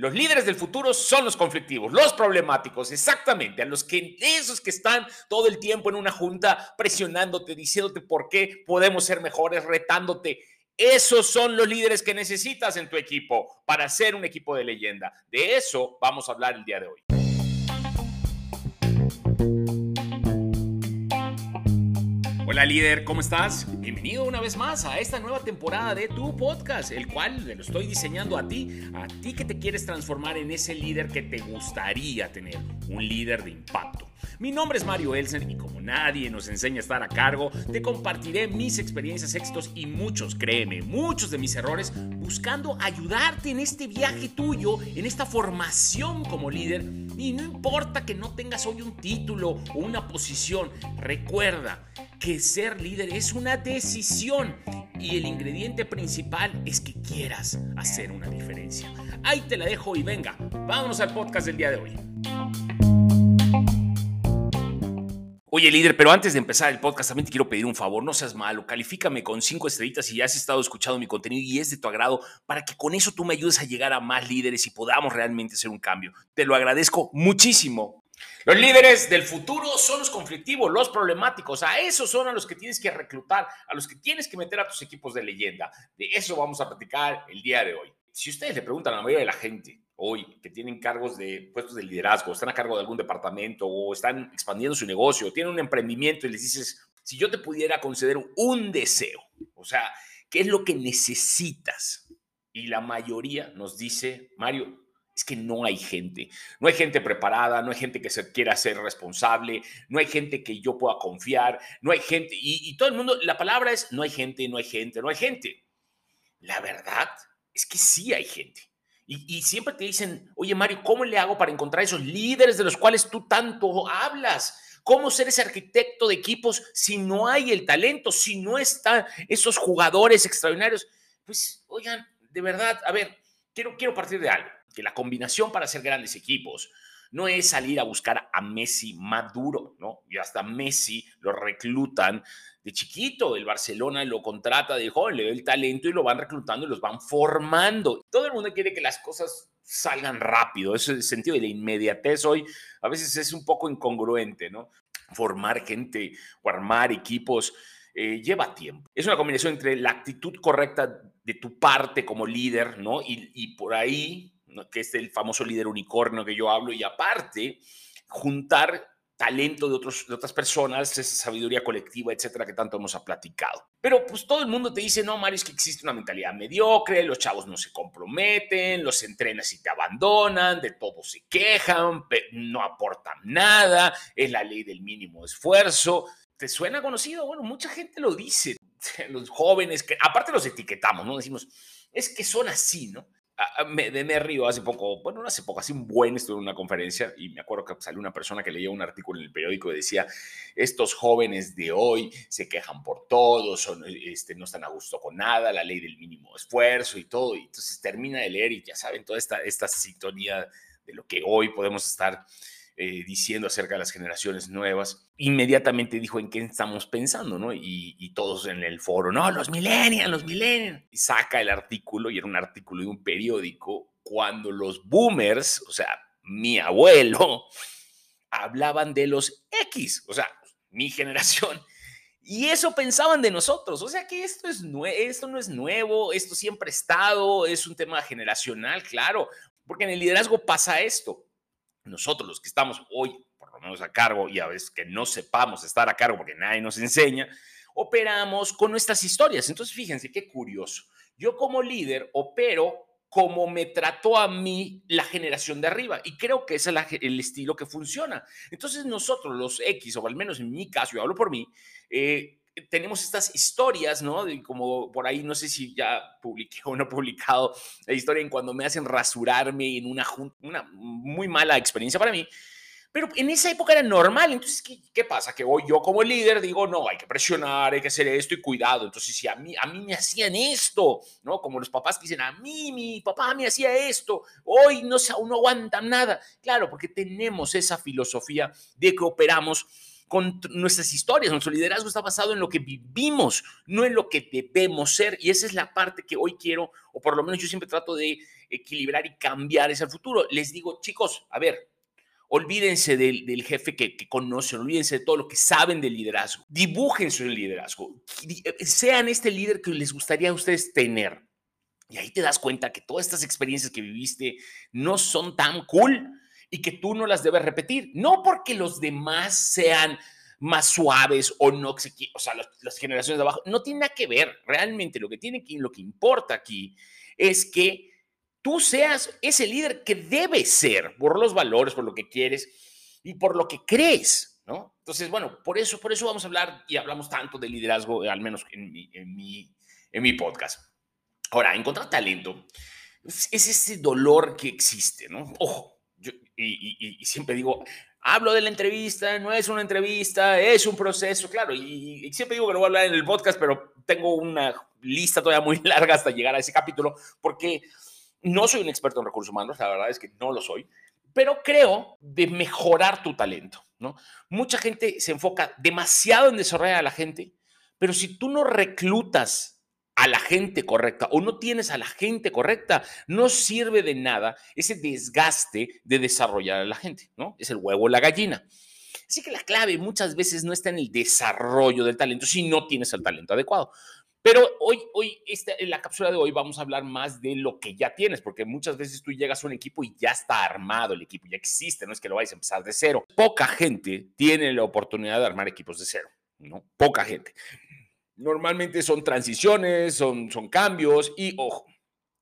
Los líderes del futuro son los conflictivos, los problemáticos, exactamente, a los que esos que están todo el tiempo en una junta presionándote, diciéndote por qué podemos ser mejores, retándote. Esos son los líderes que necesitas en tu equipo para ser un equipo de leyenda. De eso vamos a hablar el día de hoy. Hola líder, ¿cómo estás? Bienvenido una vez más a esta nueva temporada de tu podcast, el cual lo estoy diseñando a ti, a ti que te quieres transformar en ese líder que te gustaría tener, un líder de impacto. Mi nombre es Mario Elsen y como nadie nos enseña a estar a cargo, te compartiré mis experiencias, éxitos y muchos, créeme, muchos de mis errores, buscando ayudarte en este viaje tuyo, en esta formación como líder. Y no importa que no tengas hoy un título o una posición, recuerda, que ser líder es una decisión y el ingrediente principal es que quieras hacer una diferencia. Ahí te la dejo y venga, vámonos al podcast del día de hoy. Oye líder, pero antes de empezar el podcast también te quiero pedir un favor, no seas malo, califícame con cinco estrellitas si ya has estado escuchando mi contenido y es de tu agrado para que con eso tú me ayudes a llegar a más líderes y podamos realmente hacer un cambio. Te lo agradezco muchísimo. Los líderes del futuro son los conflictivos, los problemáticos. A esos son a los que tienes que reclutar, a los que tienes que meter a tus equipos de leyenda. De eso vamos a platicar el día de hoy. Si ustedes le preguntan a la mayoría de la gente hoy que tienen cargos de puestos de liderazgo, están a cargo de algún departamento o están expandiendo su negocio, tienen un emprendimiento y les dices, si yo te pudiera conceder un deseo, o sea, ¿qué es lo que necesitas? Y la mayoría nos dice, Mario, es que no hay gente. No hay gente preparada, no hay gente que se quiera ser responsable, no hay gente que yo pueda confiar, no hay gente. Y, todo el mundo, la palabra es, no hay gente, no hay gente, no hay gente. La verdad es que sí hay gente. Y, siempre te dicen, oye Mario, ¿cómo le hago para encontrar esos líderes de los cuales tú tanto hablas? ¿Cómo ser ese arquitecto de equipos si no hay el talento, si no están esos jugadores extraordinarios? Pues, oigan, de verdad, a ver, quiero, quiero partir de algo que la combinación para hacer grandes equipos no es salir a buscar a Messi maduro, ¿no? Y hasta Messi lo reclutan de chiquito, el Barcelona lo contrata de joven, le da el talento y lo van reclutando y los van formando. Todo el mundo quiere que las cosas salgan rápido, ese sentido de la inmediatez hoy a veces es un poco incongruente, ¿no? Formar gente o armar equipos eh, lleva tiempo. Es una combinación entre la actitud correcta de tu parte como líder, ¿no? Y por ahí que es el famoso líder unicornio que yo hablo, y aparte, juntar talento de, otros, de otras personas, esa sabiduría colectiva, etcétera, que tanto hemos platicado. Pero pues todo el mundo te dice, no, Mario, es que existe una mentalidad mediocre, los chavos no se comprometen, los entrenas y te abandonan, de todo se quejan, no aportan nada, es la ley del mínimo esfuerzo. ¿Te suena conocido? Bueno, mucha gente lo dice, los jóvenes, que aparte los etiquetamos, ¿no? Decimos, es que son así, ¿no? Me, me río hace poco, bueno, no hace poco, hace un buen estuve en una conferencia y me acuerdo que salió una persona que leía un artículo en el periódico y decía, estos jóvenes de hoy se quejan por todo, son, este, no están a gusto con nada, la ley del mínimo esfuerzo y todo, y entonces termina de leer y ya saben, toda esta, esta sintonía de lo que hoy podemos estar eh, diciendo acerca de las generaciones nuevas, inmediatamente dijo en qué estamos pensando, ¿no? Y, todos en el foro, no, los millennials, los millennials. Y saca el artículo, y era un artículo de un periódico, cuando los boomers, o sea, mi abuelo, hablaban de los X, o sea, mi generación. Y eso pensaban de nosotros. O sea que esto, es esto no es nuevo, esto siempre ha estado, es un tema generacional, claro, porque en el liderazgo pasa esto nosotros los que estamos hoy, por lo menos a cargo, y a veces que no sepamos estar a cargo porque nadie nos enseña, operamos con nuestras historias. Entonces, fíjense qué curioso. Yo como líder opero como me trató a mí la generación de arriba. Y creo que ese es el estilo que funciona. Entonces nosotros, los X, o al menos en mi caso, yo hablo por mí, eh, tenemos estas historias, ¿no? De como por ahí, no sé si ya publiqué o no publicado la historia en cuando me hacen rasurarme en una, una muy mala experiencia para mí. Pero en esa época era normal. Entonces, ¿qué, pasa? Que hoy yo como líder digo, no, hay que presionar, hay que hacer esto y cuidado. Entonces, si a mí, a mí me hacían esto, ¿no? Como los papás que dicen, a mí, mi papá me hacía esto, hoy no, no aguantan nada. Claro, porque tenemos esa filosofía de que operamos con nuestras historias. Nuestro liderazgo está basado en lo que vivimos, no en lo que debemos ser. Y esa es la parte que hoy quiero, o por lo menos yo siempre trato de equilibrar y cambiar ese futuro. Les digo, chicos, a ver, olvídense del, jefe que, conocen, olvídense de todo lo que saben del liderazgo. Dibujen su liderazgo. Sean este líder que les gustaría a ustedes tener. Y ahí te das cuenta que todas estas experiencias que viviste no son tan cool y que tú no las debes repetir. No porque los demás sean más suaves o no, o sea, las, generaciones de abajo, no tiene nada que ver. Realmente lo que tiene que, lo que importa aquí es que tú seas ese líder que debes ser por los valores, por lo que quieres y por lo que crees, ¿no? Entonces, bueno, por eso, por eso vamos a hablar y hablamos tanto de liderazgo, al menos en mi, en mi, en mi podcast. Ahora, encontrar talento es ese dolor que existe, ¿no? Ojo, y, siempre digo, hablo de la entrevista, no es una entrevista, es un proceso, claro, y, siempre digo que lo voy a hablar en el podcast, pero tengo una lista todavía muy larga hasta llegar a ese capítulo, porque no soy un experto en recursos humanos, la verdad es que no lo soy, pero creo de mejorar tu talento, ¿no? Mucha gente se enfoca demasiado en desarrollar a la gente, pero si tú no reclutas a la gente correcta o no tienes a la gente correcta, no sirve de nada ese desgaste de desarrollar a la gente, ¿no? Es el huevo o la gallina. Así que la clave muchas veces no está en el desarrollo del talento si no tienes el talento adecuado. Pero hoy, hoy en la cápsula de hoy vamos a hablar más de lo que ya tienes, porque muchas veces tú llegas a un equipo y ya está armado el equipo, ya existe, no es que lo vayas a empezar de cero. Poca gente tiene la oportunidad de armar equipos de cero, ¿no? Poca gente. Normalmente son transiciones, son, son cambios y, ojo,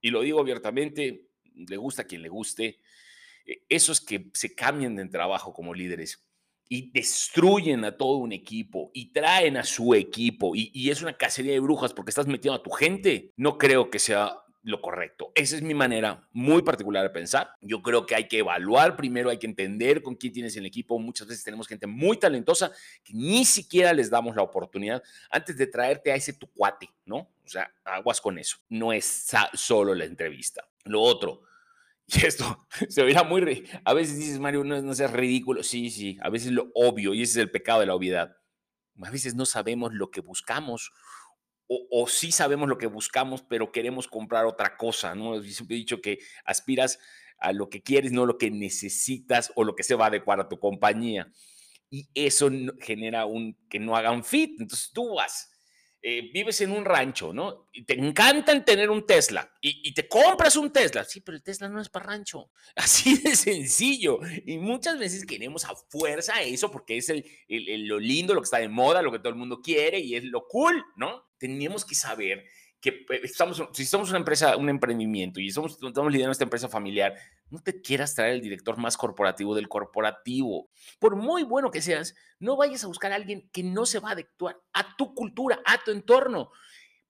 y lo digo abiertamente, le gusta a quien le guste, eh, esos que se cambian de trabajo como líderes y destruyen a todo un equipo y traen a su equipo y, y, es una cacería de brujas porque estás metiendo a tu gente, no creo que sea lo correcto. Esa es mi manera muy particular de pensar. Yo creo que hay que evaluar primero, hay que entender con quién tienes el equipo. Muchas veces tenemos gente muy talentosa que ni siquiera les damos la oportunidad antes de traerte a ese tu cuate, ¿no? O sea, aguas con eso. No es solo la entrevista. Lo otro, y esto se verá muy... A veces dices, Mario, no, no seas ridículo. Sí, sí, a veces lo obvio, y ese es el pecado de la obviedad. A veces no sabemos lo que buscamos o, sí sabemos lo que buscamos, pero queremos comprar otra cosa, ¿no? Yo siempre he dicho que aspiras a lo que quieres, no lo que necesitas o lo que se va a adecuar a tu compañía. Y eso genera un que no hagan fit. Entonces tú vas eh, vives en un rancho, ¿no? Y te encantan tener un Tesla y, te compras un Tesla. Sí, pero el Tesla no es para rancho. Así de sencillo. Y muchas veces queremos a fuerza eso porque es el, lo lindo, lo que está de moda, lo que todo el mundo quiere y es lo cool, ¿no? Tenemos que saber que eh, estamos, si somos una empresa, un emprendimiento y estamos, estamos liderando esta empresa familiar, no te quieras traer el director más corporativo del corporativo. Por muy bueno que seas, no vayas a buscar a alguien que no se va a adecuar a tu cultura, a tu entorno,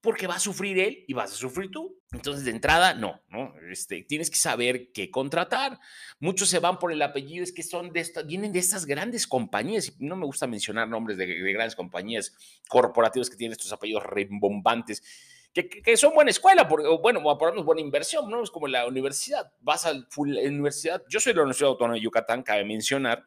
porque va a sufrir él y vas a sufrir tú. Entonces, de entrada, no, ¿no? Este, tienes que saber qué contratar. Muchos se van por el apellido, es que son de vienen de estas grandes compañías, no me gusta mencionar nombres de, de grandes compañías corporativas que tienen estos apellidos rebombantes que, son buena escuela, porque, bueno, por lo buena inversión, ¿no? Es como la universidad, vas a la universidad, yo soy de la Universidad Autónoma de Yucatán, cabe mencionar,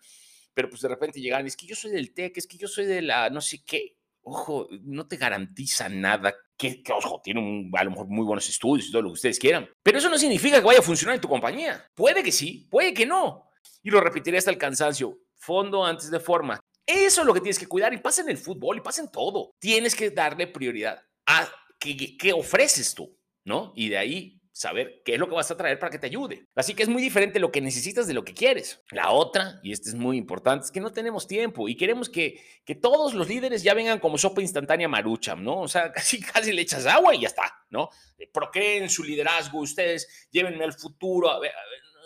pero pues de repente llegan, es que yo soy del TEC, es que yo soy de la no sé qué, ojo, no te garantiza nada, que, ojo, tiene un, a lo mejor muy buenos estudios y todo lo que ustedes quieran, pero eso no significa que vaya a funcionar en tu compañía, puede que sí, puede que no, y lo repetiré hasta el cansancio, fondo antes de forma. Eso es lo que tienes que cuidar y pasa en el fútbol y pasa en todo. Tienes que darle prioridad a ¿qué, ofreces tú? ¿No? Y de ahí saber qué es lo que vas a traer para que te ayude. Así que es muy diferente lo que necesitas de lo que quieres. La otra, y esta es muy importante, es que no tenemos tiempo y queremos que, que todos los líderes ya vengan como sopa instantánea marucham, ¿no? O sea, casi, casi le echas agua y ya está, ¿no? Procreen su liderazgo, ustedes llévenme al futuro, a ver,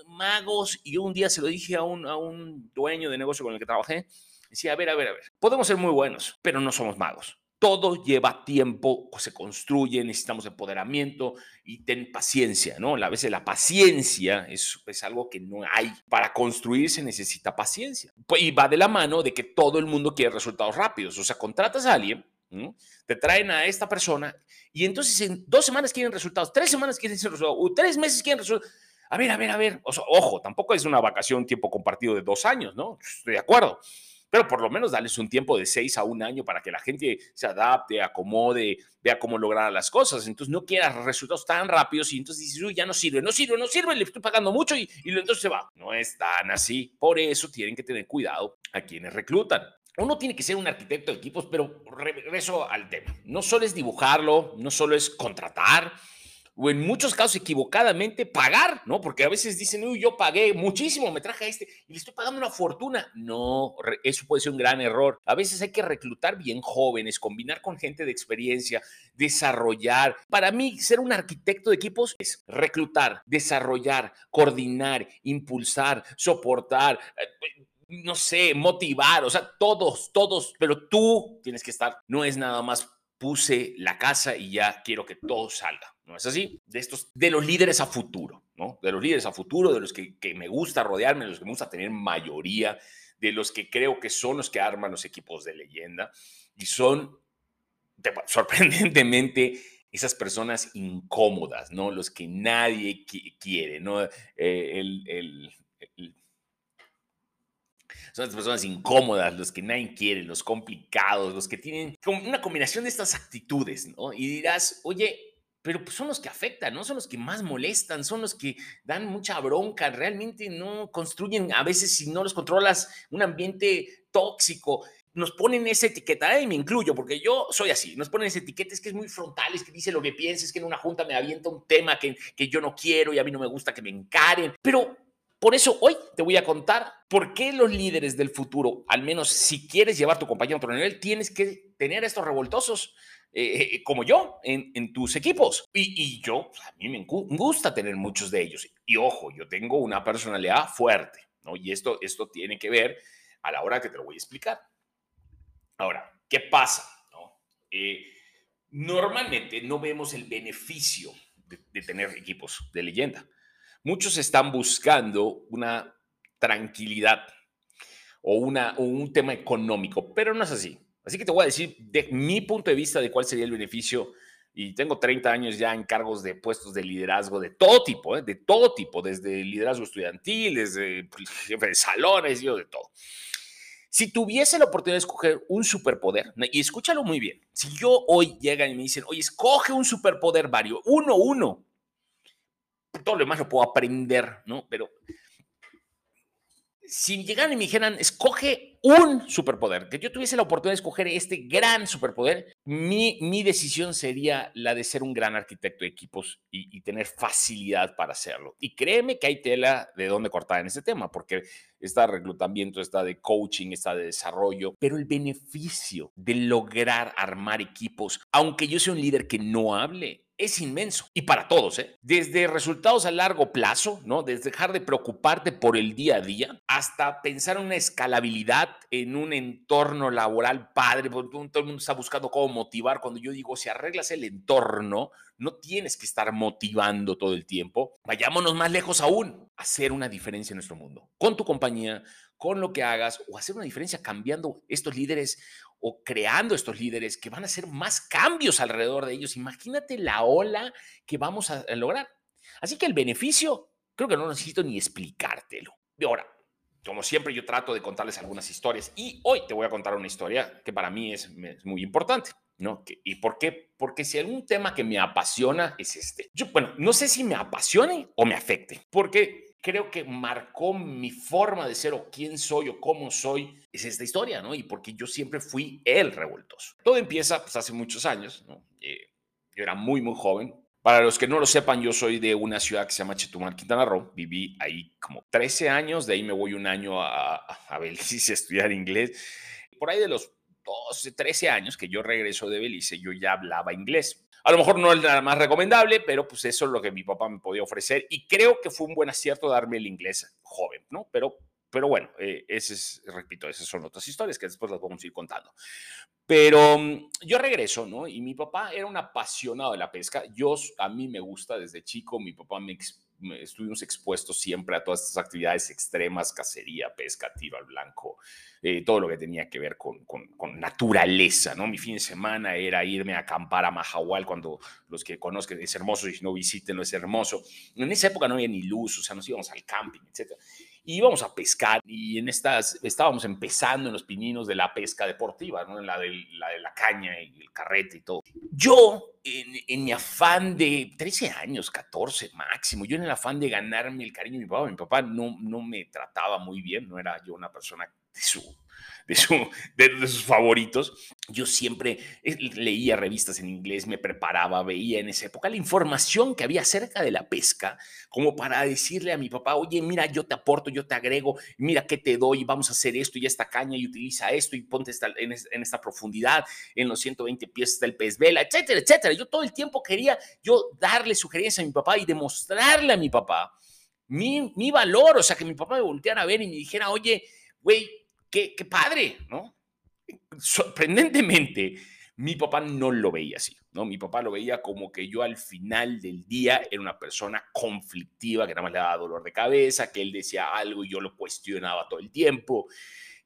magos. Y un día se lo dije a un, a un dueño de negocio con el que trabajé, decía, a ver, a ver, a ver, podemos ser muy buenos, pero no somos magos todo lleva tiempo, se construye, necesitamos empoderamiento y ten paciencia, ¿no? A veces la paciencia es, es algo que no hay. Para construir se necesita paciencia. Pues, y va de la mano de que todo el mundo quiere resultados rápidos. O sea, contratas a alguien, te traen a esta persona y entonces en dos semanas quieren resultados, tres semanas quieren resultados, o tres meses quieren resultados. A ver, a ver, a ver. ojo, tampoco es una vacación tiempo compartido de dos años, ¿no? Estoy de acuerdo pero por lo menos darles un tiempo de seis a un año para que la gente se adapte, acomode, vea cómo lograr las cosas. Entonces no quieras resultados tan rápidos y entonces dices, uy, ya no sirve, no sirve, no sirve, le estoy pagando mucho y, y entonces se va. No es tan así. Por eso tienen que tener cuidado a quienes reclutan. Uno tiene que ser un arquitecto de equipos, pero regreso al tema. No solo es dibujarlo, no solo es contratar, o en muchos casos equivocadamente pagar, ¿no? Porque a veces dicen, uy, yo pagué muchísimo, me traje este y le estoy pagando una fortuna. No, eso puede ser un gran error. A veces hay que reclutar bien jóvenes, combinar con gente de experiencia, desarrollar. Para mí, ser un arquitecto de equipos es reclutar, desarrollar, coordinar, impulsar, soportar. Eh, no sé, motivar, o sea, todos, todos, pero tú tienes que estar, no es nada más puse la casa y ya quiero que todo salga. ¿No es así? De estos, de los líderes a futuro, ¿no? De los líderes a futuro, de los que, me gusta rodearme, de los que me gusta tener mayoría, de los que creo que son los que arman los equipos de leyenda y son sorprendentemente esas personas incómodas, ¿no? Los que nadie quiere, ¿no? Eh, el, son las personas incómodas, los que nadie quiere, los complicados, los que tienen una combinación de estas actitudes, ¿no? Y dirás, oye, pero pues son los que afectan, ¿no? Son los que más molestan, son los que dan mucha bronca, realmente no construyen, a veces si no los controlas, un ambiente tóxico. Nos ponen esa etiqueta, y me incluyo, porque yo soy así, nos ponen esa etiqueta, es que es muy frontal, es que dice lo que piensa, es que en una junta me avienta un tema que, que yo no quiero y a mí no me gusta que me encaren, pero por eso hoy te voy a contar por qué los líderes del futuro, al menos si quieres llevar tu compañía a otro nivel, tienes que tener estos revoltosos eh, eh, como yo en, tus equipos. Y, yo, pues, a mí me gusta tener muchos de ellos. Y ojo, yo tengo una personalidad fuerte, ¿no? Y esto, esto tiene que ver a la hora que te lo voy a explicar. Ahora, ¿qué pasa? Eh, normalmente no vemos el beneficio de tener equipos de leyenda. Muchos están buscando una tranquilidad o, una, un tema económico, pero no es así. Así que te voy a decir de mi punto de vista de cuál sería el beneficio. Y tengo 30 años ya en cargos de puestos de liderazgo de todo tipo, ¿eh? de todo tipo, desde liderazgo estudiantil, desde pues, jefe de salones, yo de todo. Si tuviese la oportunidad de escoger un superpoder, y escúchalo muy bien, si yo hoy llegan y me dicen, oye, escoge un superpoder, Vario, uno, uno, todo lo demás lo puedo aprender, ¿no? Pero si llegaran y me dijeran, escoge un superpoder, que yo tuviese la oportunidad de escoger este gran superpoder, mi, mi decisión sería la de ser un gran arquitecto de equipos y, y, tener facilidad para hacerlo. Y créeme que hay tela de dónde cortar en ese tema, porque está de reclutamiento, está de coaching, está de desarrollo, pero el beneficio de lograr armar equipos, aunque yo sea un líder que no hable, es inmenso y para todos, ¿eh? Desde resultados a largo plazo, ¿no? Desde dejar de preocuparte por el día a día hasta pensar en una escalabilidad en un entorno laboral padre, porque todo el mundo está buscando cómo motivar. Cuando yo digo, si arreglas el entorno, no tienes que estar motivando todo el tiempo. Vayámonos más lejos aún, hacer una diferencia en nuestro mundo, con tu compañía, con lo que hagas o hacer una diferencia cambiando estos líderes o creando estos líderes que van a hacer más cambios alrededor de ellos. Imagínate la ola que vamos a lograr. Así que el beneficio, creo que no necesito ni explicártelo. Y ahora, como siempre, yo trato de contarles algunas historias y hoy te voy a contar una historia que para mí es, muy importante. ¿No? ¿Y por qué? Porque si algún tema que me apasiona es este. Yo, bueno, no sé si me apasione o me afecte, porque creo que marcó mi forma de ser o quién soy o cómo soy, es esta historia, ¿no? Y porque yo siempre fui el revoltoso. Todo empieza pues, hace muchos años, ¿no? Eh, yo era muy, muy joven. Para los que no lo sepan, yo soy de una ciudad que se llama Chetumal, Quintana Roo. Viví ahí como 13 años, de ahí me voy un año a, a Belice a estudiar inglés. Por ahí de los 12, 13 años que yo regreso de Belice, yo ya hablaba inglés. A lo mejor no es la más recomendable, pero pues eso es lo que mi papá me podía ofrecer y creo que fue un buen acierto darme el inglés joven, ¿no? Pero, pero bueno, eh, repito, esas son otras historias que después las vamos a ir contando. Pero mm, yo regreso, ¿no? Y mi papá era un apasionado de la pesca. Yo, a mí me gusta desde chico, mi papá me, estuvimos expuestos siempre a todas estas actividades extremas, cacería, pesca, tiro al blanco, eh, todo lo que tenía que ver con, con, naturaleza, ¿no? Mi fin de semana era irme a acampar a Mahahual cuando los que conozcan es hermoso y si no visiten, es hermoso. En esa época no había ni luz, o sea, nos íbamos al camping, etc. Y íbamos a pescar y en estas estábamos empezando en los pininos de la pesca deportiva, ¿no? En la de la, de la caña y el carrete y todo. Yo, en, en, mi afán de 13 años, 14 máximo, yo en el afán de ganarme el cariño de mi papá, mi papá no, no me trataba muy bien, no era yo una persona de su de, su, de, sus favoritos. Yo siempre eh, leía revistas en inglés, me preparaba, veía en esa época la información que había acerca de la pesca, como para decirle a mi papá, oye, mira, yo te aporto, yo te agrego, mira qué te doy, vamos a hacer esto y esta caña y utiliza esto y ponte esta, en, esta profundidad, en los 120 pies está el pez vela, etcétera, etcétera. Yo todo el tiempo quería yo darle sugerencias a mi papá y demostrarle a mi papá mi, mi valor, o sea, que mi papá me volteara a ver y me dijera, oye, güey, qué, padre, ¿no? Sorprendentemente, mi papá no lo veía así, ¿no? Mi papá lo veía como que yo al final del día era una persona conflictiva, que nada más le daba dolor de cabeza, que él decía algo y yo lo cuestionaba todo el tiempo,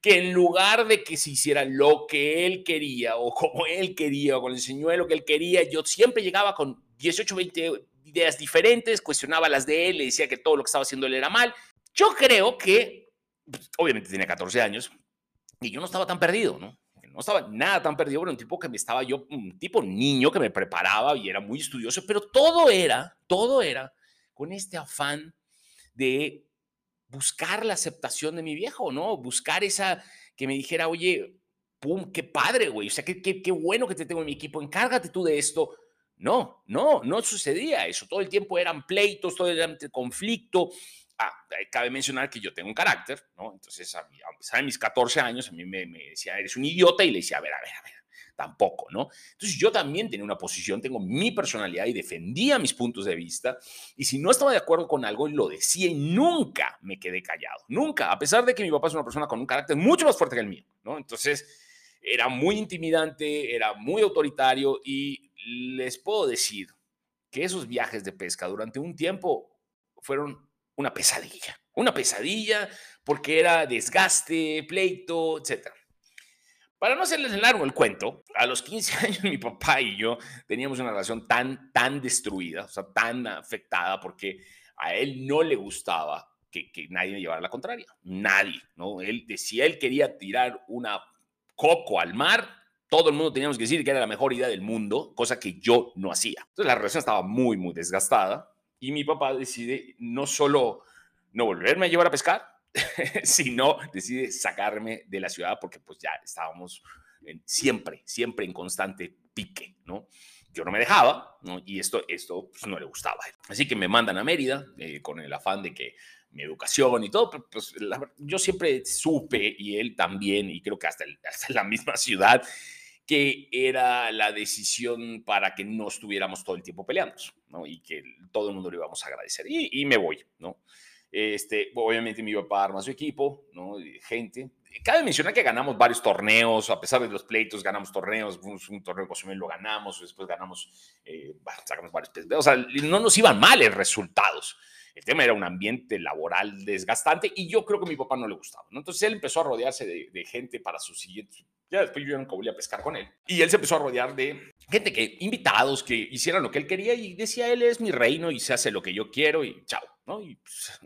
que en lugar de que se hiciera lo que él quería o como él quería o con el señuelo que él quería, yo siempre llegaba con 18, 20 ideas diferentes, cuestionaba las de él, le decía que todo lo que estaba haciendo él era mal. Yo creo que, pues, obviamente tenía 14 años, y yo no estaba tan perdido, ¿no? No estaba nada tan perdido, era un tipo que me estaba yo, un tipo niño que me preparaba y era muy estudioso, pero todo era, todo era con este afán de buscar la aceptación de mi viejo, ¿no? Buscar esa, que me dijera, oye, pum, qué padre, güey, o sea, qué, qué, qué bueno que te tengo en mi equipo, encárgate tú de esto. No, no, no sucedía eso. Todo el tiempo eran pleitos, todo el conflicto. Ah, eh, cabe mencionar que yo tengo un carácter, ¿no? Entonces, a, pesar de mis 14 años, a mí me, decía, eres un idiota, y le decía, a ver, a ver, a ver, tampoco, ¿no? Entonces, yo también tenía una posición, tengo mi personalidad y defendía mis puntos de vista, y si no estaba de acuerdo con algo, lo decía y nunca me quedé callado, nunca, a pesar de que mi papá es una persona con un carácter mucho más fuerte que el mío, ¿no? Entonces, era muy intimidante, era muy autoritario, y les puedo decir que esos viajes de pesca durante un tiempo fueron una pesadilla, una pesadilla porque era desgaste, pleito, etc. Para no hacerles largo el cuento, a los 15 años mi papá y yo teníamos una relación tan, tan destruida, o sea, tan afectada porque a él no le gustaba que, nadie me llevara la contraria, nadie, ¿no? Él decía, él quería tirar una coco al mar, todo el mundo teníamos que decir que era la mejor idea del mundo, cosa que yo no hacía. Entonces la relación estaba muy, muy desgastada y mi papá decide no solo no volverme a llevar a pescar, sino decide sacarme de la ciudad porque pues ya estábamos siempre, siempre en constante pique, ¿no? Yo no me dejaba, ¿no? Y esto, esto pues, no le gustaba. Así que me mandan a Mérida eh, con el afán de que mi educación y todo, pues yo siempre supe, y él también, y creo que hasta, hasta la misma ciudad, que era la decisión para que no estuviéramos todo el tiempo peleando, ¿no? Y que todo el mundo lo íbamos a agradecer. Y, me voy, ¿no? Este, obviamente mi papá arma su equipo, ¿no? Gente. Cabe mencionar que ganamos varios torneos, a pesar de los pleitos, ganamos torneos. Un, un torneo de lo ganamos, después ganamos, eh, sacamos varios. O sea, no nos iban mal los resultados. El tema era un ambiente laboral desgastante y yo creo que a mi papá no le gustaba. ¿no? Entonces él empezó a rodearse de, gente para su siguiente. Ya después yo nunca volví a pescar con él. Y él se empezó a rodear de gente que, invitados que hicieran lo que él quería y decía, él es mi reino y se hace lo que yo quiero y chao, ¿no? Y pues,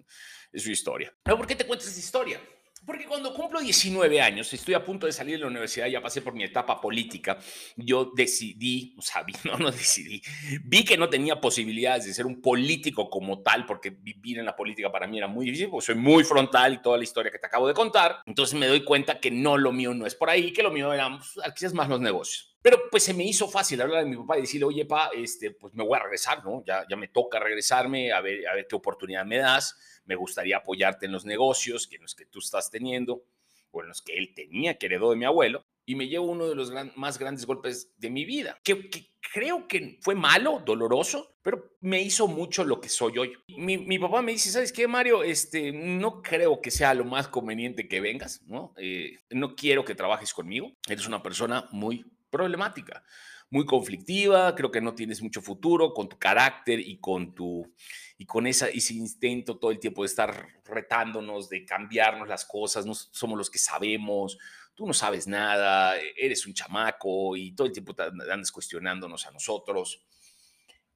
es su historia. ¿Pero por qué te cuento esta historia? Porque cuando cumplo 19 años, estoy a punto de salir de la universidad, ya pasé por mi etapa política, yo decidí, o sea, no, no decidí, vi que no tenía posibilidades de ser un político como tal, porque vivir en la política para mí era muy difícil, porque soy muy frontal y toda la historia que te acabo de contar. Entonces me doy cuenta que no, lo mío no es por ahí, que lo mío eran pues, quizás más los negocios. Pero pues se me hizo fácil hablar de mi papá y decirle, oye, pa, este, pues me voy a regresar, ¿no? Ya, ya me toca regresarme, a ver, a ver qué oportunidad me das me gustaría apoyarte en los negocios, que en los que tú estás teniendo, o en los que él tenía, que heredó de mi abuelo, y me llevo uno de los más grandes golpes de mi vida, que, creo que fue malo, doloroso, pero me hizo mucho lo que soy hoy. Mi, papá me dice, ¿sabes qué, Mario? Este, no creo que sea lo más conveniente que vengas, ¿no? Eh, no quiero que trabajes conmigo, eres una persona muy problemática muy conflictiva, creo que no tienes mucho futuro con tu carácter y con tu y con esa, ese intento todo el tiempo de estar retándonos, de cambiarnos las cosas, no somos los que sabemos, tú no sabes nada, eres un chamaco y todo el tiempo andas cuestionándonos a nosotros.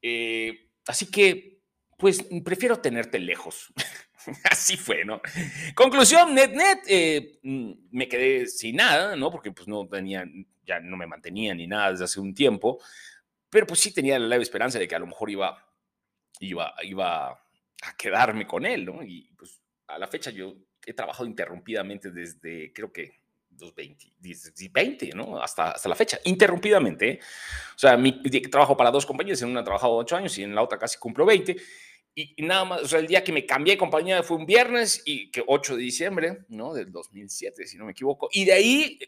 Eh, así que, pues, prefiero tenerte lejos. Así fue, ¿no? Conclusión, net, net, eh, mm, me quedé sin nada, ¿no? Porque pues no tenía, ya no me mantenía ni nada desde hace un tiempo, pero pues sí tenía la leve esperanza de que a lo mejor iba, iba, iba a quedarme con él, ¿no? Y pues a la fecha yo he trabajado interrumpidamente desde, creo que los 20, 20 ¿no? Hasta, hasta la fecha, interrumpidamente. ¿eh? O sea, mi, trabajo para dos compañías, en una he trabajado 8 años y en la otra casi cumplo 20 y, nada más, o sea, el día que me cambié de compañía fue un viernes y que 8 de diciembre, ¿no? Del 2007, si no me equivoco. Y de ahí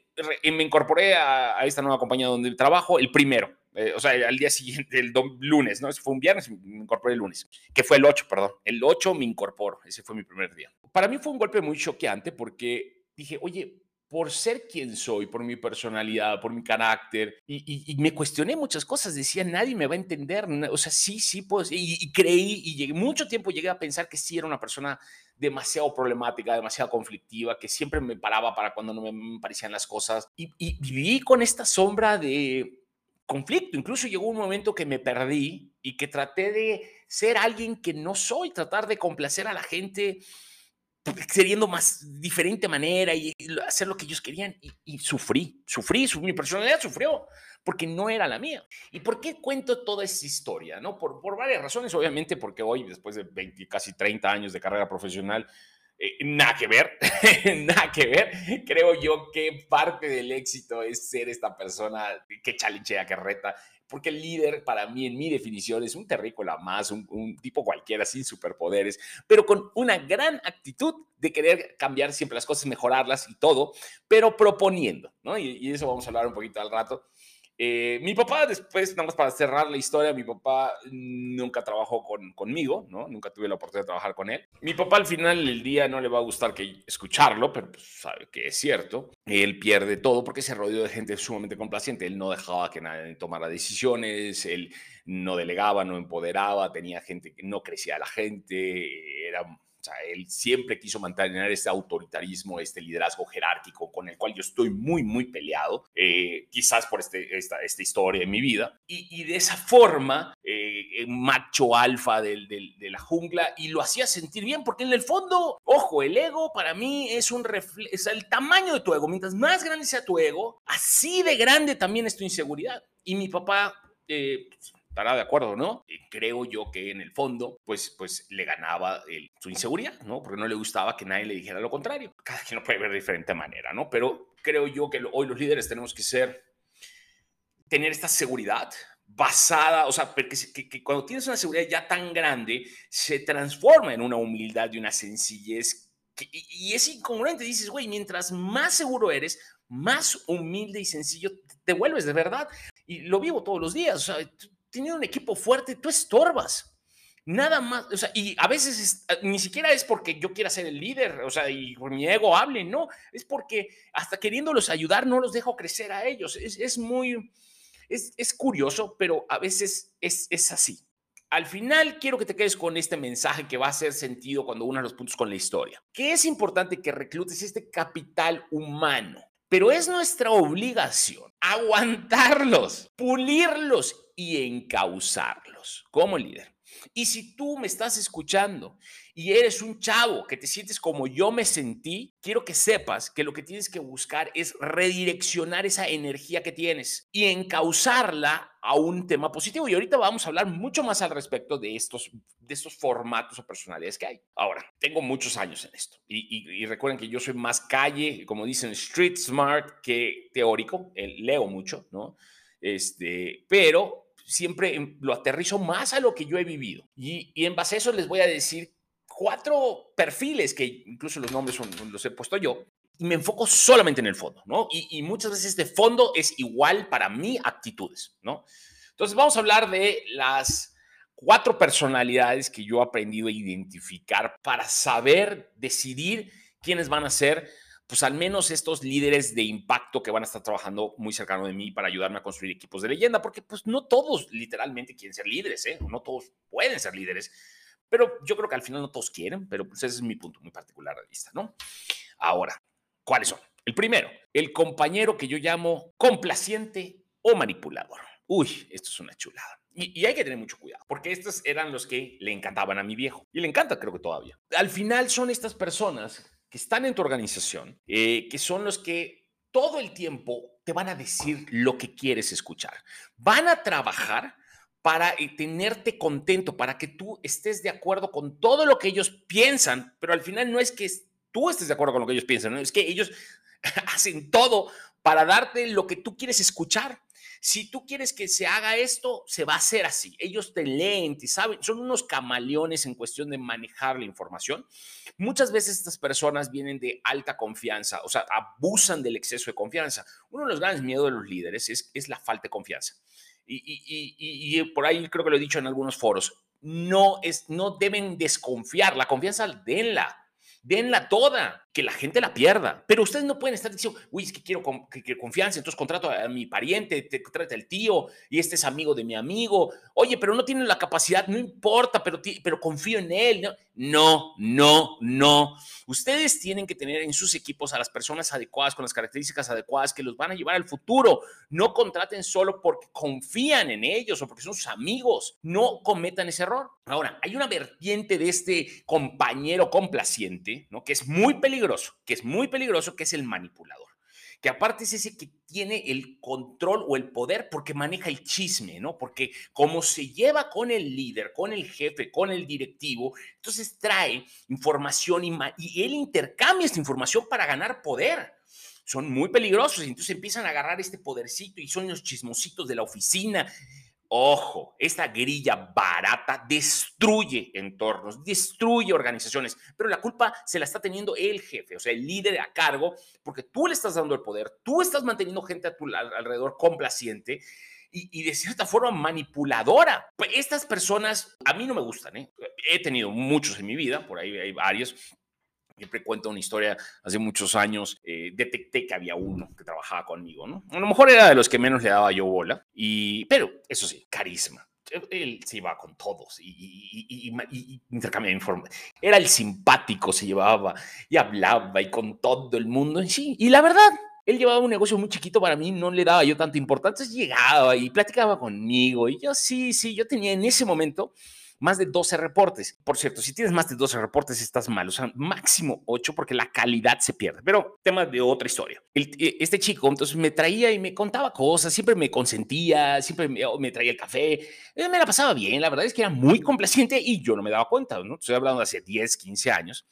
me incorporé a, esta nueva compañía donde trabajo el primero, eh, o sea, al día siguiente, el lunes, ¿no? Ese fue un viernes, me incorporé el lunes, que fue el 8, perdón. El 8 me incorporo, ese fue mi primer día. Para mí fue un golpe muy choqueante porque dije, oye, por ser quien soy, por mi personalidad, por mi carácter, y, me cuestioné muchas cosas, decía, nadie me va a entender, o sea, sí, sí, pues, y, creí, y llegué, mucho tiempo llegué a pensar que sí era una persona demasiado problemática, demasiado conflictiva, que siempre me paraba para cuando no me parecían las cosas, y, viví con esta sombra de conflicto, incluso llegó un momento que me perdí y que traté de ser alguien que no soy, tratar de complacer a la gente, queriendo más diferente manera y hacer lo que ellos querían y, sufrí, sufrí, mi personalidad sufrió porque no era la mía. ¿Y por qué cuento toda esa historia? ¿no? Por, por varias razones, obviamente porque hoy, después de 20, casi 30 años de carrera profesional, eh, nada que ver, nada que ver. Creo yo que parte del éxito es ser esta persona que challengea, que reta, porque el líder para mí, en mi definición, es un terrícola más, un, tipo cualquiera sin superpoderes, pero con una gran actitud de querer cambiar siempre las cosas, mejorarlas y todo, pero proponiendo, ¿no? Y, y eso vamos a hablar un poquito al rato. Eh, mi papá, después, nada más para cerrar la historia, mi papá nunca trabajó con, conmigo, ¿no? Nunca tuve la oportunidad de trabajar con él. Mi papá al final del día no le va a gustar que escucharlo, pero pues, sabe que es cierto. Él pierde todo porque se rodeó de gente sumamente complaciente. Él no dejaba que nadie tomara decisiones, él no delegaba, no empoderaba, tenía gente que no crecía la gente, era o sea, él siempre quiso mantener este autoritarismo, este liderazgo jerárquico con el cual yo estoy muy, muy peleado, eh, quizás por este, esta, esta historia en mi vida. Y, de esa forma, eh, macho alfa de la jungla, y lo hacía sentir bien, porque en el fondo, ojo, el ego para mí es un es el tamaño de tu ego. Mientras más grande sea tu ego, así de grande también es tu inseguridad. Y mi papá... Eh, estará de acuerdo, ¿no? creo yo que en el fondo, pues, pues le ganaba su inseguridad, ¿no? Porque no le gustaba que nadie le dijera lo contrario. Cada quien lo puede ver de diferente manera, ¿no? Pero creo yo que hoy los líderes tenemos que ser, tener esta seguridad basada, o sea, porque que, cuando tienes una seguridad ya tan grande, se transforma en una humildad y una sencillez y, es incongruente. Dices, güey, mientras más seguro eres, más humilde y sencillo te vuelves de verdad. Y lo vivo todos los días. O sea, teniendo un equipo fuerte, tú estorbas. Nada más, o sea, y a veces ah, ni siquiera es porque yo quiera ser el líder, o sea, y mi ego hable, no, es porque hasta queriéndolos ayudar no los dejo crecer a ellos. Es, muy, es, curioso, pero a veces es, es así. Al final quiero que te quedes con este mensaje que va a hacer sentido cuando unas los puntos con la historia. Que es importante que reclutes este capital humano, pero es nuestra obligación aguantarlos, pulirlos y encauzarlos como líder. Y si tú me estás escuchando y eres un chavo que te sientes como yo me sentí, quiero que sepas que lo que tienes que buscar es redireccionar esa energía que tienes y encauzarla a un tema positivo. Y ahorita vamos a hablar mucho más al respecto de estos, de estos formatos o personalidades que hay. Ahora, tengo muchos años en esto y, y, recuerden que yo soy más calle, como dicen, street smart que teórico. Eh, leo mucho, ¿no? Este, pero siempre lo aterrizo más a lo que yo he vivido. Y, en base a eso les voy a decir cuatro perfiles, que incluso los nombres los he puesto yo, y me enfoco solamente en el fondo, ¿no? Y, muchas veces este fondo es igual para mí actitudes, ¿no? Entonces vamos a hablar de las cuatro personalidades que yo he aprendido a identificar para saber decidir quiénes van a ser pues al menos estos líderes de impacto que van a estar trabajando muy cercano de mí para ayudarme a construir equipos de leyenda, porque pues no todos literalmente quieren ser líderes, ¿eh? no todos pueden ser líderes, pero yo creo que al final no todos quieren, pero pues ese es mi punto muy particular de vista, ¿no? Ahora, ¿cuáles son? El primero, el compañero que yo llamo complaciente o manipulador. Uy, esto es una chulada. Y, hay que tener mucho cuidado, porque estos eran los que le encantaban a mi viejo. Y le encanta, creo que todavía. Al final son estas personas que están en tu organización, eh, que son los que todo el tiempo te van a decir lo que quieres escuchar. Van a trabajar para eh, tenerte contento, para que tú estés de acuerdo con todo lo que ellos piensan, pero al final no es que tú estés de acuerdo con lo que ellos piensan, es que ellos hacen todo para darte lo que tú quieres escuchar. Si tú quieres que se haga esto, se va a hacer así. Ellos te leen, te saben, son unos camaleones en cuestión de manejar la información. Muchas veces estas personas vienen de alta confianza, o sea, abusan del exceso de confianza. Uno de los grandes miedos de los líderes es, la falta de confianza. Y, y, por ahí creo que lo he dicho en algunos foros, no, es, no deben desconfiar, la confianza denla, denla toda que la gente la pierda. Pero ustedes no pueden estar diciendo, uy, es que quiero que, confianza, entonces contrato a mi pariente, te trata el tío y este es amigo de mi amigo. Oye, pero no tienen la capacidad, no importa, pero, pero confío en él. No, no, no. Ustedes tienen que tener en sus equipos a las personas adecuadas, con las características adecuadas que los van a llevar al futuro. No contraten solo porque confían en ellos o porque son sus amigos. No cometan ese error. Ahora, hay una vertiente de este compañero complaciente, ¿no? Que es muy peligroso que es muy peligroso, que es el manipulador. Que aparte es ese que tiene el control o el poder porque maneja el chisme, ¿no? Porque como se lleva con el líder, con el jefe, con el directivo, entonces trae información y, y él intercambia esta información para ganar poder son muy peligrosos y entonces empiezan a agarrar este podercito y son los chismositos de la oficina Ojo, esta grilla barata destruye entornos, destruye organizaciones, pero la culpa se la está teniendo el jefe, o sea, el líder a cargo, porque tú le estás dando el poder, tú estás manteniendo gente a tu alrededor complaciente y, de cierta forma manipuladora. Estas personas a mí no me gustan, ¿eh? he tenido muchos en mi vida, por ahí hay varios, siempre cuento una historia, hace muchos años eh, detecté que había uno que trabajaba conmigo, ¿no? A lo mejor era de los que menos le daba yo bola, y, pero eso sí, carisma. Él se iba con todos y, y, y, intercambiaba información. Era el simpático, se llevaba y hablaba y con todo el mundo en sí. Y la verdad, él llevaba un negocio muy chiquito para mí, no le daba yo tanta importancia. Llegaba y platicaba conmigo. Y yo sí, sí, yo tenía en ese momento más de 12 reportes. Por cierto, si tienes más de 12 reportes, estás mal. O sea, máximo 8 porque la calidad se pierde. Pero tema de otra historia. E, este chico entonces me traía y me contaba cosas, siempre me consentía, siempre me, oh, traía el café. Eh, me la pasaba bien. La verdad es que era muy complaciente y yo no me daba cuenta. ¿no? Estoy hablando de hace 10, 15 años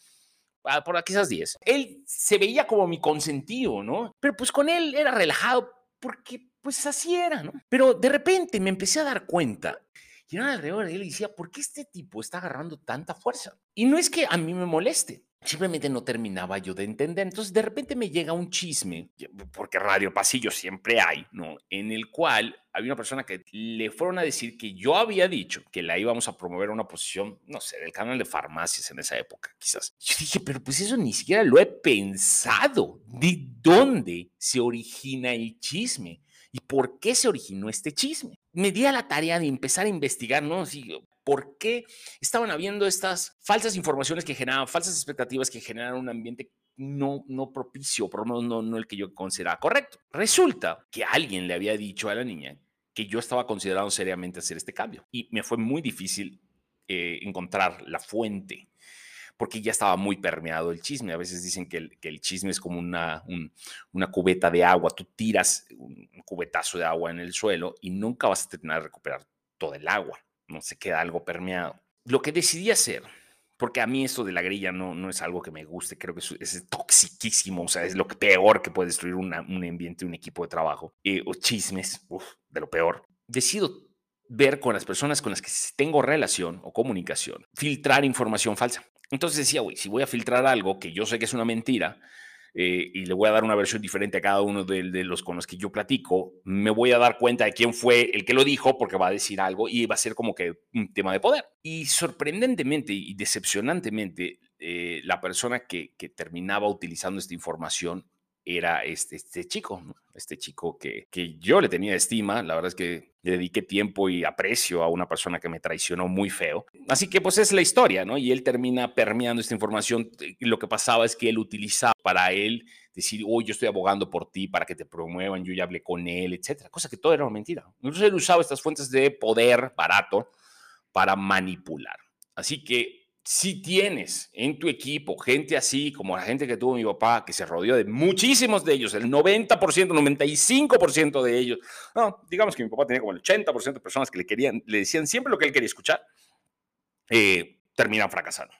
ah, por quizás 10. Él se veía como mi consentido, ¿no? Pero pues con él era relajado porque pues así era, ¿no? Pero de repente me empecé a dar cuenta giraban alrededor de él y decía, ¿por qué este tipo está agarrando tanta fuerza? Y no es que a mí me moleste, simplemente no terminaba yo de entender. Entonces de repente me llega un chisme, porque radio pasillo siempre hay, ¿no? En el cual había una persona que le fueron a decir que yo había dicho que la íbamos a promover a una posición, no sé, del canal de farmacias en esa época, quizás. Yo dije, pero pues eso ni siquiera lo he pensado. ¿De dónde se origina el chisme? ¿Y por qué se originó este chisme? Me di a la tarea de empezar a investigar, ¿no? ¿Por qué estaban habiendo estas falsas informaciones que generaban, falsas expectativas que generaron un ambiente no, no propicio, por lo menos no, no el que yo consideraba correcto? Resulta que alguien le había dicho a la niña que yo estaba considerando seriamente hacer este cambio y me fue muy difícil eh, encontrar la fuente porque ya estaba muy permeado el chisme. A veces dicen que el, chisme es como una, una cubeta de agua. Tú tiras un cubetazo de agua en el suelo y nunca vas a terminar de recuperar todo el agua. No se queda algo permeado. Lo que decidí hacer, porque a mí esto de la grilla no, no es algo que me guste, creo que es, es toxiquísimo, o sea, es lo peor que puede destruir un ambiente, un equipo de trabajo. Eh, o chismes, de lo peor. Decido ver con las personas con las que tengo relación o comunicación, filtrar información falsa. Entonces decía, güey, si voy a filtrar algo que yo sé que es una mentira eh, y le voy a dar una versión diferente a cada uno de, los con los que yo platico, me voy a dar cuenta de quién fue el que lo dijo porque va a decir algo y va a ser como que un tema de poder. Y sorprendentemente y decepcionantemente, eh, la persona que, terminaba utilizando esta información era este, este chico, este chico que, que yo le tenía estima, la verdad es que dediqué tiempo y aprecio a una persona que me traicionó muy feo. Así que pues es la historia, ¿no? Y él termina permeando esta información. Y lo que pasaba es que él utilizaba para él decir, oh, yo estoy abogando por ti para que te promuevan, yo ya hablé con él, etcétera. Cosa que todo era mentira. Entonces él usaba estas fuentes de poder barato para manipular. Así que si tienes en tu equipo gente así como la gente que tuvo mi papá, que se rodeó de muchísimos de ellos, el 90%, 95% de ellos, no, digamos que mi papá tenía como el 80% de personas que le querían, le decían siempre lo que él quería escuchar, eh, terminan fracasando.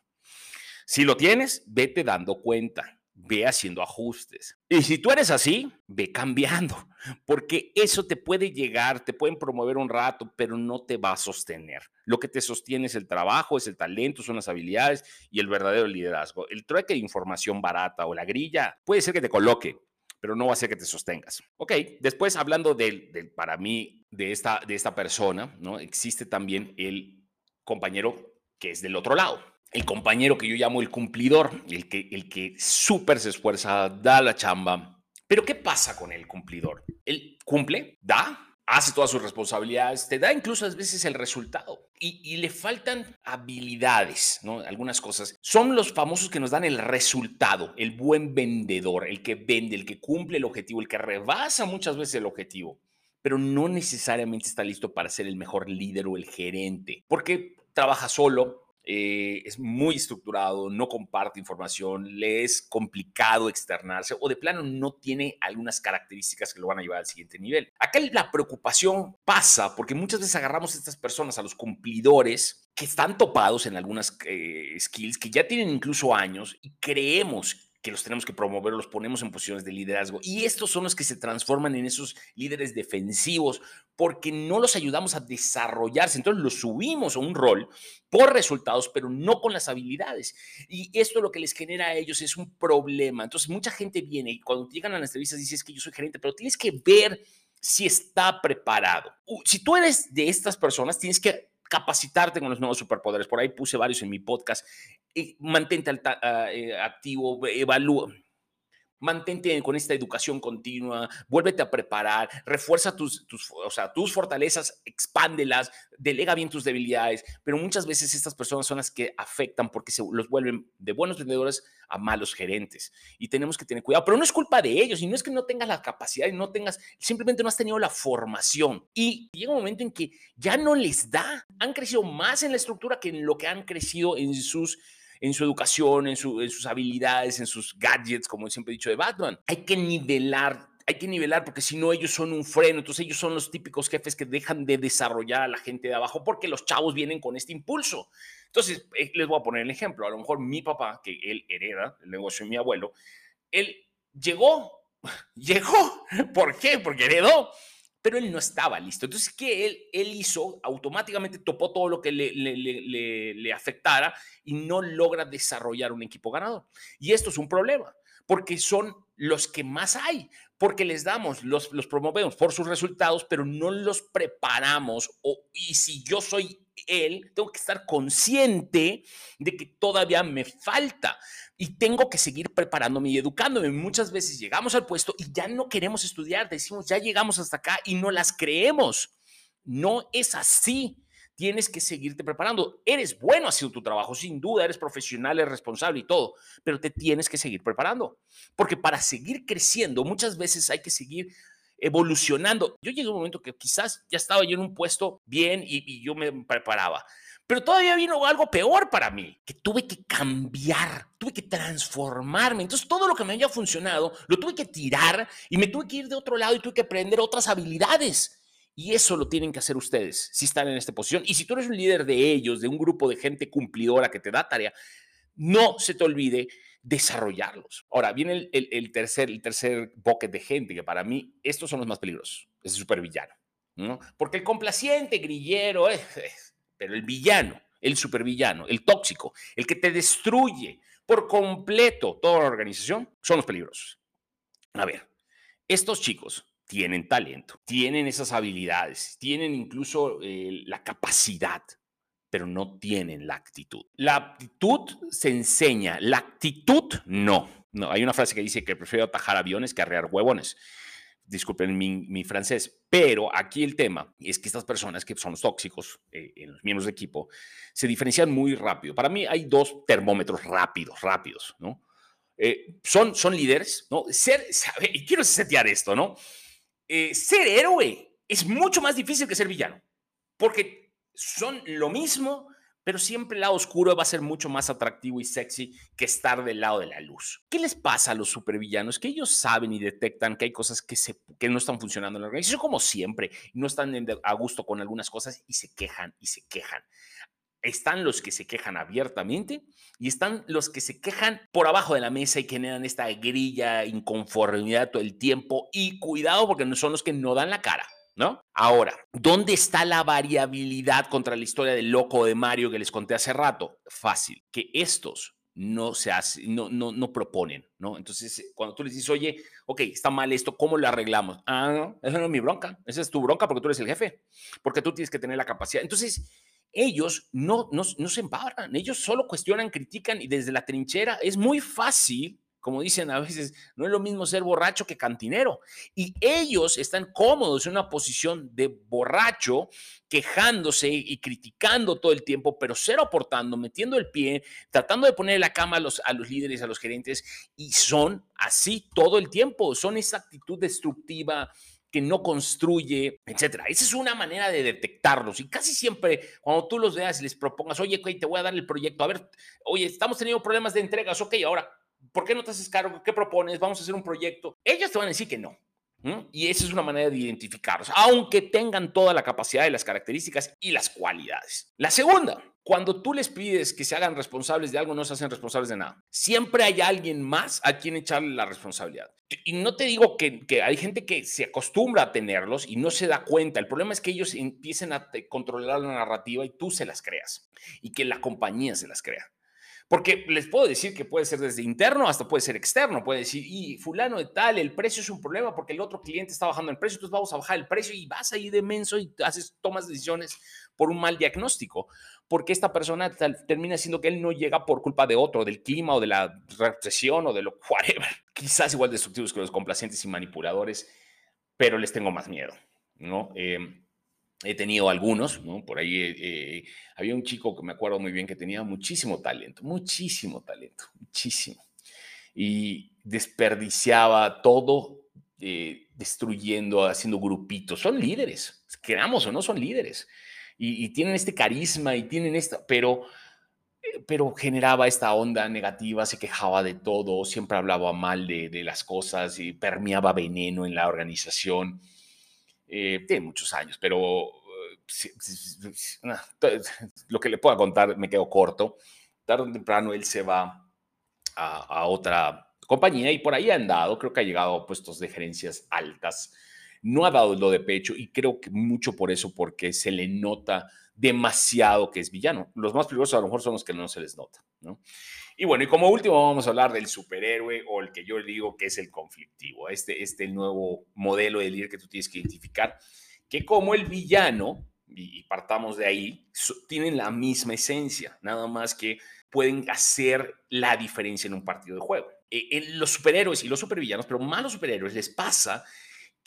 Si lo tienes, vete dando cuenta ve haciendo ajustes. Y si tú eres así, ve cambiando, porque eso te puede llegar, te pueden promover un rato, pero no te va a sostener. Lo que te sostiene es el trabajo, es el talento, son las habilidades y el verdadero liderazgo. El trueque de información barata o la grilla puede ser que te coloque, pero no va a ser que te sostengas. Ok, después hablando del, del para mí, de esta, de esta persona, ¿no? Existe también el compañero que es del otro lado el compañero que yo llamo el cumplidor, el que, el que súper se esfuerza, da la chamba. Pero ¿qué pasa con el cumplidor? Él cumple, da, hace todas sus responsabilidades, te da incluso a veces el resultado y, y, le faltan habilidades, ¿no? Algunas cosas. Son los famosos que nos dan el resultado, el buen vendedor, el que vende, el que cumple el objetivo, el que rebasa muchas veces el objetivo, pero no necesariamente está listo para ser el mejor líder o el gerente, porque trabaja solo, eh, es muy estructurado, no comparte información, le es complicado externarse o de plano no tiene algunas características que lo van a llevar al siguiente nivel. Acá la preocupación pasa porque muchas veces agarramos a estas personas, a los cumplidores, que están topados en algunas eh, skills, que ya tienen incluso años y creemos que los tenemos que promover, los ponemos en posiciones de liderazgo. Y estos son los que se transforman en esos líderes defensivos porque no los ayudamos a desarrollarse. Entonces los subimos a un rol por resultados, pero no con las habilidades. Y esto lo que les genera a ellos es un problema. Entonces mucha gente viene y cuando llegan a las entrevistas dices que yo soy gerente, pero tienes que ver si está preparado. Si tú eres de estas personas, tienes que capacitarte con los nuevos superpoderes. Por ahí puse varios en mi podcast. Y mantente eh, activo, evalúa Mantente con esta educación continua, vuélvete a preparar, refuerza tus, tus, o sea, tus fortalezas, expándelas, delega bien tus debilidades, pero muchas veces estas personas son las que afectan porque se los vuelven de buenos vendedores a malos gerentes y tenemos que tener cuidado, pero no es culpa de ellos y no es que no tengas la capacidad y no tengas, simplemente no has tenido la formación y llega un momento en que ya no les da, han crecido más en la estructura que en lo que han crecido en sus en su educación, en, sus habilidades, en sus gadgets, como siempre he dicho de Batman. Hay que nivelar hay que nivelar porque si no ellos son un freno, entonces ellos son los típicos jefes que dejan de desarrollar a la gente de abajo porque los chavos vienen con este impulso. Entonces, eh, les voy a poner el ejemplo, a lo mejor mi papá, que él hereda el negocio de mi abuelo, él llegó, llegó, ¿por qué? Porque heredó pero él no estaba listo. Entonces, ¿qué él, él hizo? Automáticamente topó todo lo que le, le, afectara y no logra desarrollar un equipo ganador. Y esto es un problema, porque son los que más hay, porque les damos, los, los promovemos por sus resultados, pero no los preparamos. O, y si yo soy él, tengo que estar consciente de que todavía me falta y tengo que seguir preparándome y educándome. Muchas veces llegamos al puesto y ya no queremos estudiar, decimos, ya llegamos hasta acá y no las creemos. No es así. Tienes que seguirte preparando. Eres bueno haciendo tu trabajo, sin duda, eres profesional, eres responsable y todo, pero te tienes que seguir preparando. Porque para seguir creciendo, muchas veces hay que seguir evolucionando. Yo llegué a un momento que quizás ya estaba yo en un puesto bien y, yo me preparaba. Pero todavía vino algo peor para mí, que tuve que cambiar, tuve que transformarme. Entonces todo lo que me había funcionado lo tuve que tirar y me tuve que ir de otro lado y tuve que aprender otras habilidades. Y eso lo tienen que hacer ustedes si están en esta posición. Y si tú eres un líder de ellos, de un grupo de gente cumplidora que te da tarea, no se te olvide desarrollarlos. Ahora, viene el, tercer, el de gente, que para mí estos son los más peligrosos, es supervillano. ¿no? Porque el complaciente, grillero, eh, eh, pero el villano, el supervillano, el tóxico, el que te destruye por completo toda la organización, son los peligrosos. A ver, estos chicos tienen talento, tienen esas habilidades, tienen incluso eh, la capacidad pero no tienen la actitud. La actitud se enseña, la actitud no. No, hay una frase que dice que prefiero atajar aviones que arrear huevones. disculpen mi, francés, pero aquí el tema es que estas personas que son los tóxicos, eh, en los miembros de equipo, se diferencian muy rápido. Para mí hay dos termómetros rápidos, rápidos, ¿no? Eh, son, son líderes, ¿no? Ser, y quiero setear esto, ¿no? Eh, ser héroe es mucho más difícil que ser villano, porque son lo mismo, pero siempre el lado oscuro va a ser mucho más atractivo y sexy que estar del lado de la luz. ¿Qué les pasa a los supervillanos? Que ellos saben y detectan que hay cosas que, no están funcionando en la organización, como siempre, no están a gusto con algunas cosas y se quejan y se quejan. Están los que se quejan abiertamente y están los que se quejan por abajo de la mesa y generan esta grilla, inconformidad todo el tiempo. Y cuidado porque no son los que no dan la cara. ¿No? Ahora, ¿dónde está la variabilidad contra la historia del loco de Mario que les conté hace rato? Fácil, que estos no se hace, no, no, no proponen, ¿no? Entonces, cuando tú les dices, oye, ok, está mal esto, ¿cómo lo arreglamos? Ah, no, esa no es mi bronca, esa es tu bronca porque tú eres el jefe, porque tú tienes que tener la capacidad. Entonces, ellos no, no, no se embarran, ellos solo cuestionan, critican y desde la trinchera es muy fácil como dicen a veces, no es lo mismo ser borracho que cantinero. Y ellos están cómodos en una posición de borracho, quejándose y criticando todo el tiempo, pero cero aportando, metiendo el pie, tratando de poner la cama a los, a los líderes, a los gerentes, y son así todo el tiempo. Son esa actitud destructiva, que no construye, etcétera. Esa es una manera de detectarlos. Y casi siempre, cuando tú los veas y les propongas, oye, te voy a dar el proyecto, a ver, oye, estamos teniendo problemas de entregas, ok, ahora, ¿Por qué no te haces cargo? ¿Qué propones? Vamos a hacer un proyecto. Ellos te van a decir que no. Y esa es una manera de identificarlos, aunque tengan toda la capacidad y las características y las cualidades. La segunda, cuando tú les pides que se hagan responsables de algo, no se hacen responsables de nada. Siempre hay alguien más a quien echarle la responsabilidad. Y no te digo que, hay gente que se acostumbra a tenerlos y no se da cuenta. El problema es que ellos empiecen a controlar la narrativa y tú se las creas y que la compañía se las crea. Porque les puedo decir que puede ser desde interno hasta puede ser externo. Puede decir, y fulano de tal, el precio es un problema porque el otro cliente está bajando el precio, entonces vamos a bajar el precio y vas ahí de menso y haces, tomas decisiones por un mal diagnóstico. Porque esta persona termina siendo que él no llega por culpa de otro, del clima o de la recesión o de lo whatever. Quizás igual destructivos que los complacientes y manipuladores, pero les tengo más miedo, ¿no? Eh, he tenido algunos, ¿no? Por ahí eh, eh, había un chico que me acuerdo muy bien que tenía muchísimo talento, muchísimo talento, muchísimo. Y desperdiciaba todo eh, destruyendo, haciendo grupitos. Son líderes, queramos o no, son líderes. Y, tienen este carisma y tienen esta, pero, pero generaba esta onda negativa, se quejaba de todo, siempre hablaba mal de, de las cosas y permeaba veneno en la organización eh, tiene muchos años, pero lo que le puedo contar me quedo corto. Tarde o temprano él se va a, otra compañía y por ahí ha andado, creo que ha llegado a puestos de gerencias altas. No ha dado lo de pecho y creo que mucho por eso, porque se le nota demasiado que es villano. Los más peligrosos a lo mejor son los que no se les nota, ¿no? Y bueno, y como último vamos a hablar del superhéroe o el que yo digo que es el conflictivo, este, este nuevo modelo de líder que tú tienes que identificar, que como el villano, y partamos de ahí, tienen la misma esencia, nada más que pueden hacer la diferencia en un partido de juego. Eh, los superhéroes y los supervillanos, pero más los superhéroes, les pasa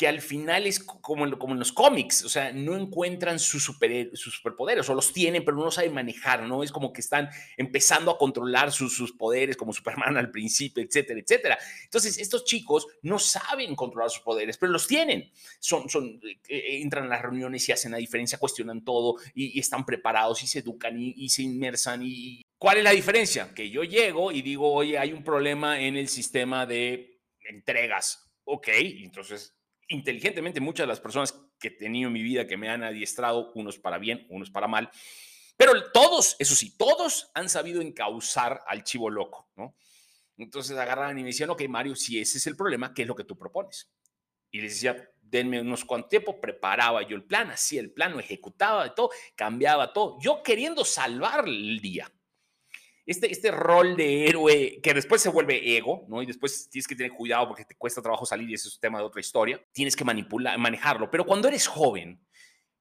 que al final es como en, los cómics, o sea, no encuentran sus, super, superpoderes, o los tienen, pero no saben manejar, ¿no? Es como que están empezando a controlar sus, sus poderes, como Superman al principio, etcétera, etcétera. Entonces, estos chicos no saben controlar sus poderes, pero los tienen. Son, son, eh, eh, entran a las reuniones y hacen la diferencia, cuestionan todo, y, están preparados, y se educan, y, y se inmersan, y... ¿Cuál es la diferencia? Que yo llego y digo, oye, hay un problema en el sistema de entregas. Ok, entonces inteligentemente muchas de las personas que he tenido en mi vida que me han adiestrado, unos para bien, unos para mal, pero todos, eso sí, todos han sabido encauzar al chivo loco, ¿no? Entonces agarraban y me decían, ok, Mario, si ese es el problema, ¿qué es lo que tú propones? Y les decía, denme unos cuantos tiempo, preparaba yo el plan, hacía el plan, lo ejecutaba todo, cambiaba todo, yo queriendo salvar el día este, este rol de héroe que después se vuelve ego, ¿no? Y después tienes que tener cuidado porque te cuesta trabajo salir y ese es un tema de otra historia. Tienes que manipular, manejarlo. Pero cuando eres joven,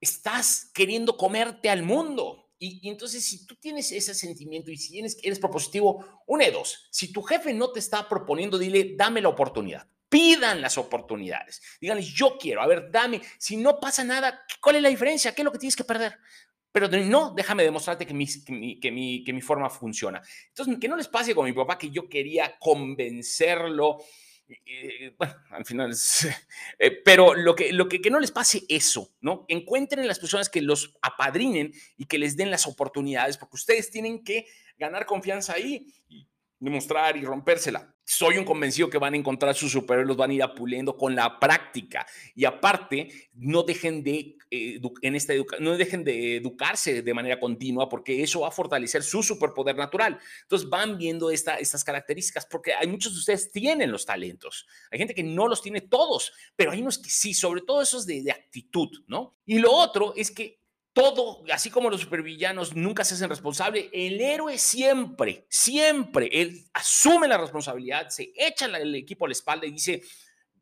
estás queriendo comerte al mundo. Y, entonces, si tú tienes ese sentimiento y si eres propositivo, une dos. Si tu jefe no te está proponiendo, dile, dame la oportunidad. pidan las oportunidades. Díganles, yo quiero, a ver, dame. Si no pasa nada, ¿cuál es la diferencia? ¿Qué es lo que tienes que perder? Pero no, déjame demostrarte que mi, que, mi, que mi forma funciona. Entonces, que no les pase con mi papá que yo quería convencerlo eh, bueno, al final, eh, pero lo, que, lo que, que, no les pase eso, ¿no? Encuentren las personas que los apadrinen y que les den las oportunidades, porque ustedes tienen que ganar confianza ahí demostrar y rompérsela soy un convencido que van a encontrar sus superhéroes, los van a ir apuliendo con la práctica. Y aparte, no dejen de, eh, en esta no dejen de educarse de manera continua porque eso va a fortalecer su superpoder natural. Entonces van viendo esta, estas características porque hay muchos de ustedes tienen los talentos. Hay gente que no los tiene todos, pero hay unos que sí, sobre todo esos de, de actitud, ¿no? Y lo otro es que todo, así como los supervillanos nunca se hacen responsable, el héroe siempre, siempre, él asume la responsabilidad, se echa el equipo a la espalda y dice,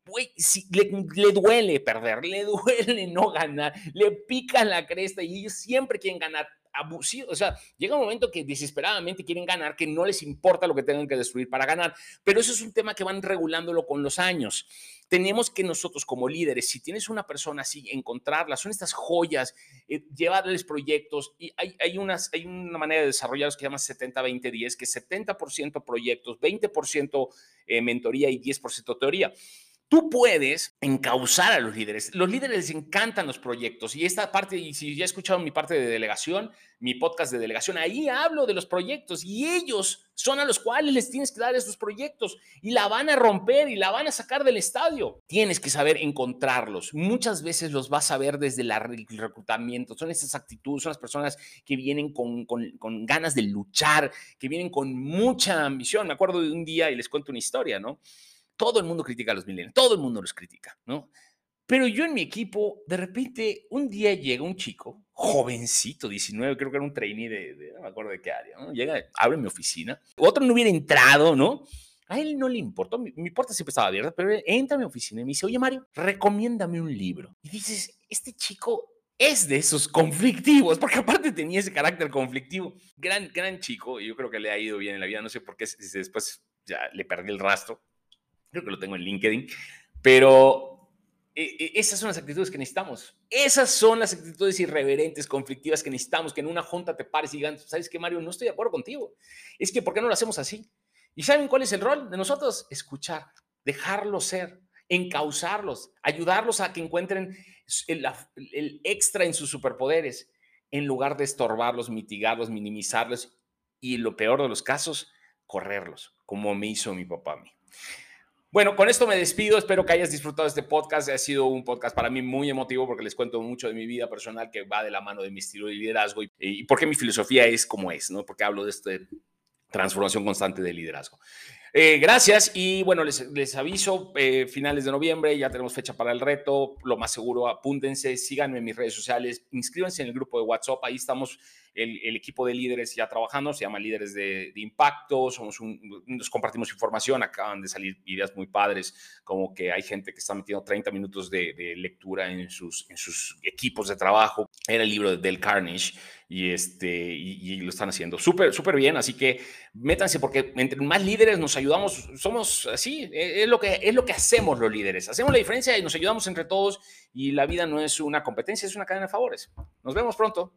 güey, si, le, le, duele perder, le duele no ganar, le pica la cresta y ellos siempre quieren ganar. Abusivo, o sea, llega un momento que desesperadamente quieren ganar, que no les importa lo que tengan que destruir para ganar, pero eso es un tema que van regulándolo con los años tenemos que nosotros como líderes, si tienes una persona así, encontrarla, son estas joyas, eh, llevarles proyectos y hay, hay, unas, hay una manera de desarrollarlos que se llama 70-20-10, que es 70% proyectos, 20% eh, mentoría y 10% teoría. Tú puedes encauzar a los líderes. Los líderes les encantan los proyectos y esta parte, y si ya he escuchado mi parte de delegación, mi podcast de delegación, ahí hablo de los proyectos y ellos son a los cuales les tienes que dar esos proyectos y la van a romper y la van a sacar del estadio. Tienes que saber encontrarlos. Muchas veces los vas a ver desde el reclutamiento. Son esas actitudes, son las personas que vienen con, con, con ganas de luchar, que vienen con mucha ambición. Me acuerdo de un día y les cuento una historia, ¿no? Todo el mundo critica a los millennials, todo el mundo los critica, ¿no? Pero yo en mi equipo, de repente, un día llega un chico, jovencito, 19, creo que era un trainee de, no me acuerdo de qué área, ¿no? Llega, abre mi oficina, otro no hubiera entrado, ¿no? A él no le importó, mi, mi, puerta siempre estaba abierta, pero él entra a mi oficina y me dice, oye Mario, recomiéndame un libro. Y dices, este chico es de esos conflictivos, porque aparte tenía ese carácter conflictivo. Gran, gran chico, yo creo que le ha ido bien en la vida, no sé por qué después ya le perdí el rastro, creo que lo tengo en LinkedIn, pero eh, eh, esas son las actitudes que necesitamos. Esas son las actitudes irreverentes, conflictivas que necesitamos, que en una junta te pares y digan, ¿sabes qué, Mario? No estoy de acuerdo contigo. Es que, ¿por qué no lo hacemos así? ¿Y saben cuál es el rol de nosotros? Escuchar, dejarlos ser, encauzarlos, ayudarlos a que encuentren el, el extra en sus superpoderes, en lugar de estorbarlos, mitigarlos, minimizarlos y, lo peor de los casos, correrlos, como me hizo mi papá a mí. Bueno, con esto me despido. Espero que hayas disfrutado este podcast. Ha sido un podcast para mí muy emotivo porque les cuento mucho de mi vida personal que va de la mano de mi estilo de liderazgo y, y por qué mi filosofía es como es, ¿no? Porque hablo de esta transformación constante de liderazgo. Eh, gracias y bueno, les, aviso, eh, finales de noviembre, ya tenemos fecha para el reto, lo más seguro, apúntense, síganme en mis redes sociales, inscríbanse en el grupo de WhatsApp, ahí estamos el, equipo de líderes ya trabajando, se llama Líderes de, Impacto, somos nos compartimos información, acaban de salir ideas muy padres, como que hay gente que está metiendo 30 minutos de, lectura en sus, equipos de trabajo. Era el libro de Del Carnage y, este, y, lo están haciendo súper, súper bien, así que métanse porque entre más líderes nos ayudamos, somos así, e, es lo, que, es lo que hacemos los líderes, hacemos la diferencia y nos ayudamos entre todos y la vida no es una competencia, es una cadena de favores. Nos vemos pronto.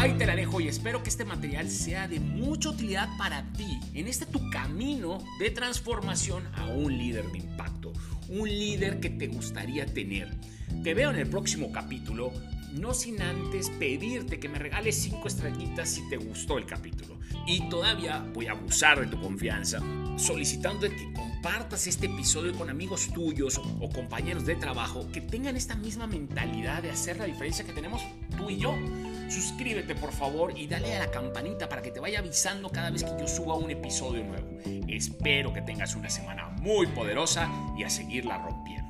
Ahí te la dejo y espero que este material sea de mucha utilidad para ti en este tu camino de transformación a un líder de impacto, un líder que te gustaría tener. Te veo en el próximo capítulo, no sin antes pedirte que me regales 5 estrellitas si te gustó el capítulo. Y todavía voy a abusar de tu confianza, solicitando que compartas este episodio con amigos tuyos o compañeros de trabajo que tengan esta misma mentalidad de hacer la diferencia que tenemos tú y yo. Suscríbete por favor y dale a la campanita para que te vaya avisando cada vez que yo suba un episodio nuevo. Espero que tengas una semana muy poderosa y a seguirla rompiendo.